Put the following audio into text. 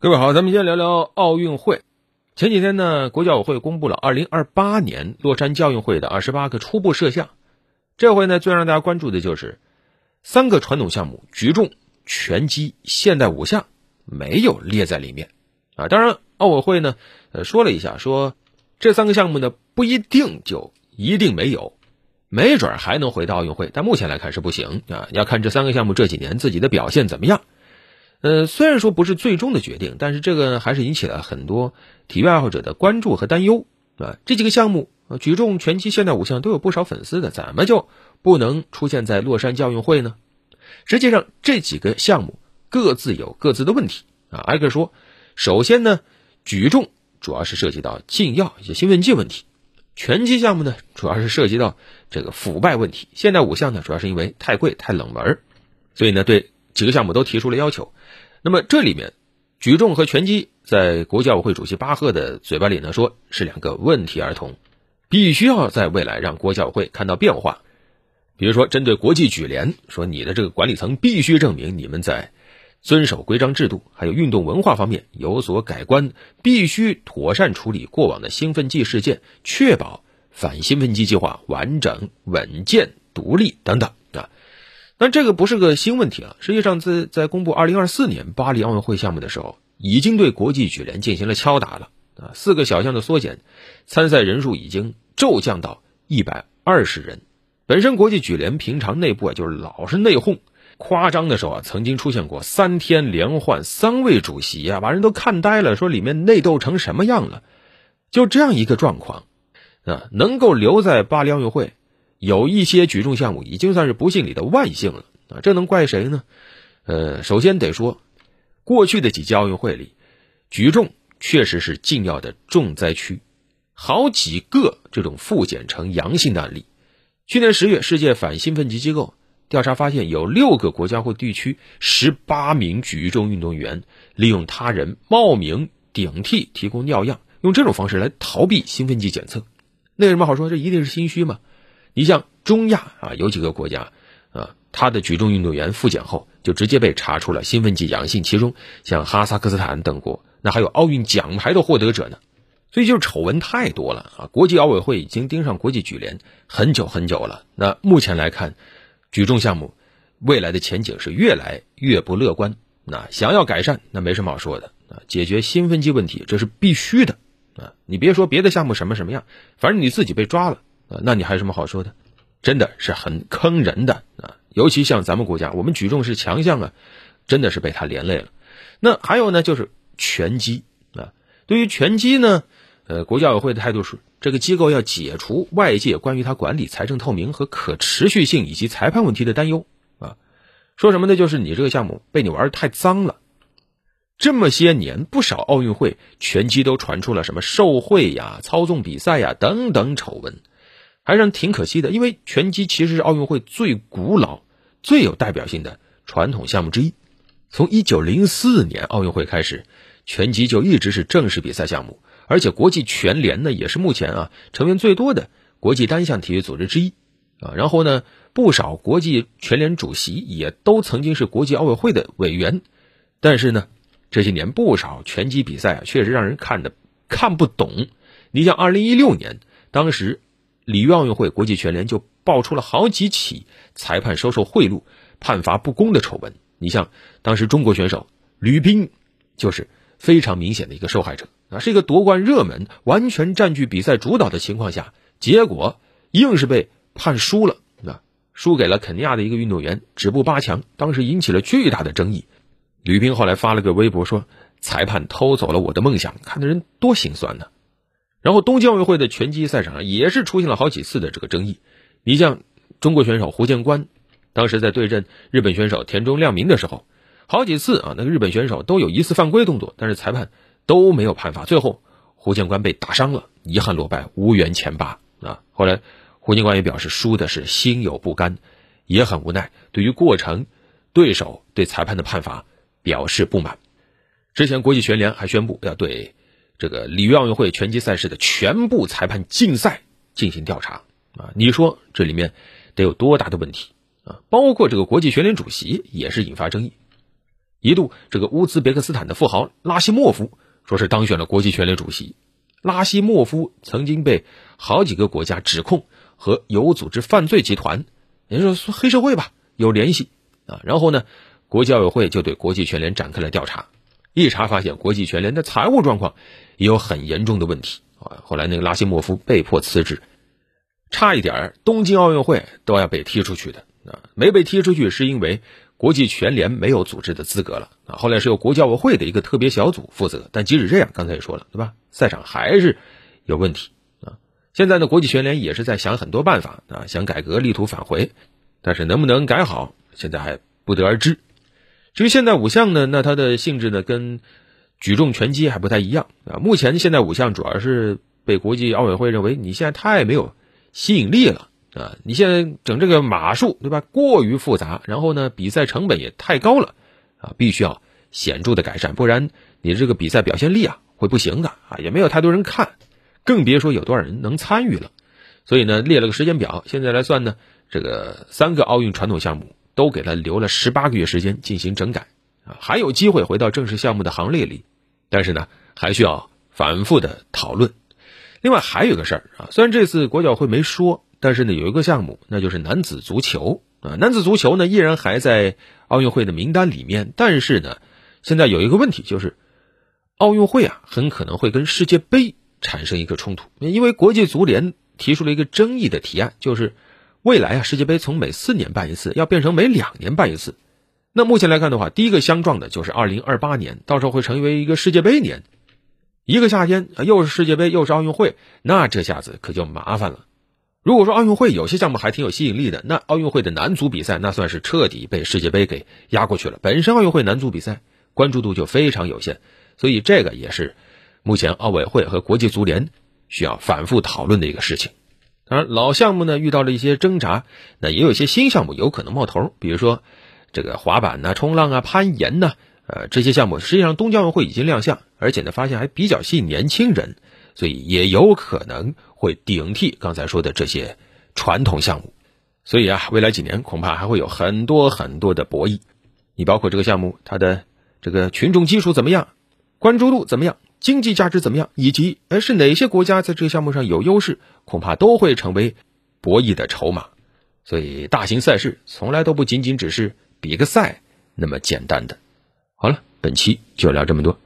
各位好，咱们先聊聊奥运会。前几天呢，国际奥委会公布了2028年洛杉矶奥运会的28个初步设项。这回呢，最让大家关注的就是三个传统项目——举重、拳击、现代五项没有列在里面啊。当然，奥委会呢，说了一下，说这三个项目呢不一定就一定没有，没准还能回到奥运会，但目前来看是不行啊。要看这三个项目这几年自己的表现怎么样。呃，虽然说不是最终的决定，但是这个还是引起了很多体育爱好者的关注和担忧啊。这几个项目，举重、拳击、现代五项都有不少粉丝的，怎么就不能出现在洛杉矶奥运会呢？实际上，这几个项目各自有各自的问题啊。挨个说，首先呢，举重主要是涉及到禁药一些兴奋剂问题，拳击项目呢主要是涉及到这个腐败问题，现代五项呢主要是因为太贵太冷门，所以呢对几个项目都提出了要求。那么这里面，举重和拳击在国际奥委会主席巴赫的嘴巴里呢，说是两个问题儿童，必须要在未来让国际奥委会看到变化。比如说，针对国际举联，说你的这个管理层必须证明你们在遵守规章制度，还有运动文化方面有所改观，必须妥善处理过往的兴奋剂事件，确保反兴奋剂计划完整、稳健、独立等等。但这个不是个新问题啊！实际上，在在公布二零二四年巴黎奥运会项目的时候，已经对国际举联进行了敲打了啊。四个小项的缩减，参赛人数已经骤降到一百二十人。本身国际举联平常内部啊就是老是内讧，夸张的时候啊曾经出现过三天连换三位主席啊，把人都看呆了，说里面内斗成什么样了？就这样一个状况啊，能够留在巴黎奥运会。有一些举重项目已经算是不幸里的万幸了啊！这能怪谁呢？呃，首先得说，过去的几届奥运会里，举重确实是禁药的重灾区，好几个这种复检呈阳性的案例。去年十月，世界反兴奋剂机构调查发现，有六个国家或地区十八名举重运动员利用他人冒名顶替提供尿样，用这种方式来逃避兴奋剂检测。那有什么好说？这一定是心虚嘛？你像中亚啊，有几个国家啊，他的举重运动员复检后就直接被查出了兴奋剂阳性，其中像哈萨克斯坦等国，那还有奥运奖牌的获得者呢。所以就是丑闻太多了啊！国际奥委会已经盯上国际举联很久很久了。那目前来看，举重项目未来的前景是越来越不乐观。那想要改善，那没什么好说的啊，解决兴奋剂问题这是必须的啊！你别说别的项目什么什么样，反正你自己被抓了。啊，那你还有什么好说的？真的是很坑人的啊！尤其像咱们国家，我们举重是强项啊，真的是被他连累了。那还有呢，就是拳击啊。对于拳击呢，呃，国际奥委会的态度是，这个机构要解除外界关于他管理财政透明和可持续性以及裁判问题的担忧啊。说什么呢？就是你这个项目被你玩的太脏了。这么些年，不少奥运会拳击都传出了什么受贿呀、操纵比赛呀等等丑闻。还是挺可惜的，因为拳击其实是奥运会最古老、最有代表性的传统项目之一。从一九零四年奥运会开始，拳击就一直是正式比赛项目，而且国际拳联呢也是目前啊成员最多的国际单项体育组织之一啊。然后呢，不少国际拳联主席也都曾经是国际奥委会的委员。但是呢，这些年不少拳击比赛啊，确实让人看的看不懂。你像二零一六年，当时。里约奥运会国际拳联就爆出了好几起裁判收受贿赂、判罚不公的丑闻。你像当时中国选手吕斌，就是非常明显的一个受害者啊，是一个夺冠热门、完全占据比赛主导的情况下，结果硬是被判输了啊，输给了肯尼亚的一个运动员，止步八强，当时引起了巨大的争议。吕斌后来发了个微博说：“裁判偷走了我的梦想，看的人多心酸呢。”然后，东京奥运会的拳击赛场上也是出现了好几次的这个争议。你像中国选手胡建关，当时在对阵日本选手田中亮明的时候，好几次啊，那个日本选手都有疑似犯规动作，但是裁判都没有判罚。最后，胡建关被打伤了，遗憾落败，无缘前八啊。后来，胡建关也表示输的是心有不甘，也很无奈。对于过程、对手对裁判的判罚表示不满。之前，国际拳联还宣布要对。这个里约奥运会拳击赛事的全部裁判竞赛进行调查啊！你说这里面得有多大的问题啊？包括这个国际拳联主席也是引发争议。一度这个乌兹别克斯坦的富豪拉希莫夫说是当选了国际拳联主席。拉希莫夫曾经被好几个国家指控和有组织犯罪集团，也就是说黑社会吧，有联系啊。然后呢，国际奥委会就对国际拳联展开了调查，一查发现国际拳联的财务状况也有很严重的问题啊。后来那个拉希莫夫被迫辞职，差一点东京奥运会都要被踢出去的啊，没被踢出去是因为。国际拳联没有组织的资格了啊！后来是由国际奥委会的一个特别小组负责，但即使这样，刚才也说了，对吧？赛场还是有问题啊！现在呢，国际拳联也是在想很多办法啊，想改革，力图返回，但是能不能改好，现在还不得而知。至于现代五项呢，那它的性质呢，跟举重、拳击还不太一样啊。目前现代五项主要是被国际奥委会认为你现在太没有吸引力了。啊，你现在整这个码数，对吧？过于复杂，然后呢，比赛成本也太高了，啊，必须要显著的改善，不然你这个比赛表现力啊会不行的啊，也没有太多人看，更别说有多少人能参与了。所以呢，列了个时间表，现在来算呢，这个三个奥运传统项目都给他留了十八个月时间进行整改，啊，还有机会回到正式项目的行列里，但是呢，还需要反复的讨论。另外还有个事儿啊，虽然这次国脚会没说。但是呢，有一个项目，那就是男子足球啊。男子足球呢，依然还在奥运会的名单里面。但是呢，现在有一个问题，就是奥运会啊，很可能会跟世界杯产生一个冲突。因为国际足联提出了一个争议的提案，就是未来啊，世界杯从每四年办一次，要变成每两年办一次。那目前来看的话，第一个相撞的就是二零二八年，到时候会成为一个世界杯年。一个夏天又是世界杯，又是奥运会，那这下子可就麻烦了。如果说奥运会有些项目还挺有吸引力的，那奥运会的男足比赛那算是彻底被世界杯给压过去了。本身奥运会男足比赛关注度就非常有限，所以这个也是目前奥委会和国际足联需要反复讨论的一个事情。当然，老项目呢遇到了一些挣扎，那也有一些新项目有可能冒头，比如说这个滑板呐、冲浪啊、攀岩呐，呃，这些项目实际上东京奥运会已经亮相，而且呢发现还比较吸引年轻人。所以也有可能会顶替刚才说的这些传统项目，所以啊，未来几年恐怕还会有很多很多的博弈。你包括这个项目它的这个群众基础怎么样，关注度怎么样，经济价值怎么样，以及哎是哪些国家在这个项目上有优势，恐怕都会成为博弈的筹码。所以大型赛事从来都不仅仅只是比个赛那么简单的。好了，本期就聊这么多。